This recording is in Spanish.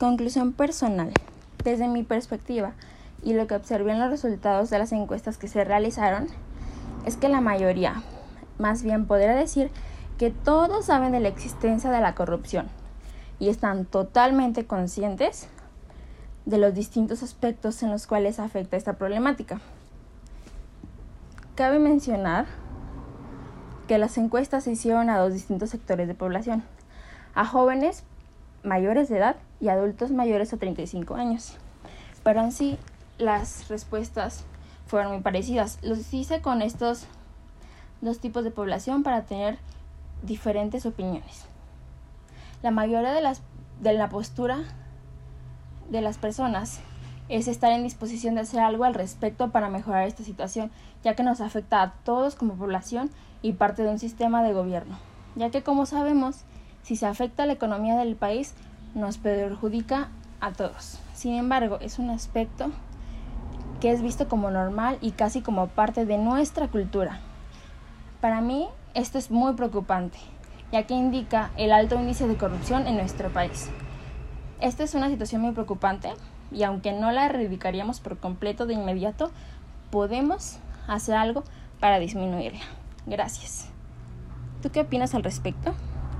Conclusión personal. Desde mi perspectiva y lo que observé en los resultados de las encuestas que se realizaron, es que la mayoría, más bien podría decir que todos saben de la existencia de la corrupción y están totalmente conscientes de los distintos aspectos en los cuales afecta esta problemática. Cabe mencionar que las encuestas se hicieron a dos distintos sectores de población, a jóvenes mayores de edad y adultos mayores a 35 años. Pero en sí, las respuestas fueron muy parecidas. Los hice con estos dos tipos de población para tener diferentes opiniones. La mayoría de, las, de la postura de las personas es estar en disposición de hacer algo al respecto para mejorar esta situación, ya que nos afecta a todos como población y parte de un sistema de gobierno, ya que como sabemos, si se afecta a la economía del país, nos perjudica a todos. Sin embargo, es un aspecto que es visto como normal y casi como parte de nuestra cultura. Para mí, esto es muy preocupante, ya que indica el alto índice de corrupción en nuestro país. Esta es una situación muy preocupante y aunque no la erradicaríamos por completo de inmediato, podemos hacer algo para disminuirla. Gracias. ¿Tú qué opinas al respecto?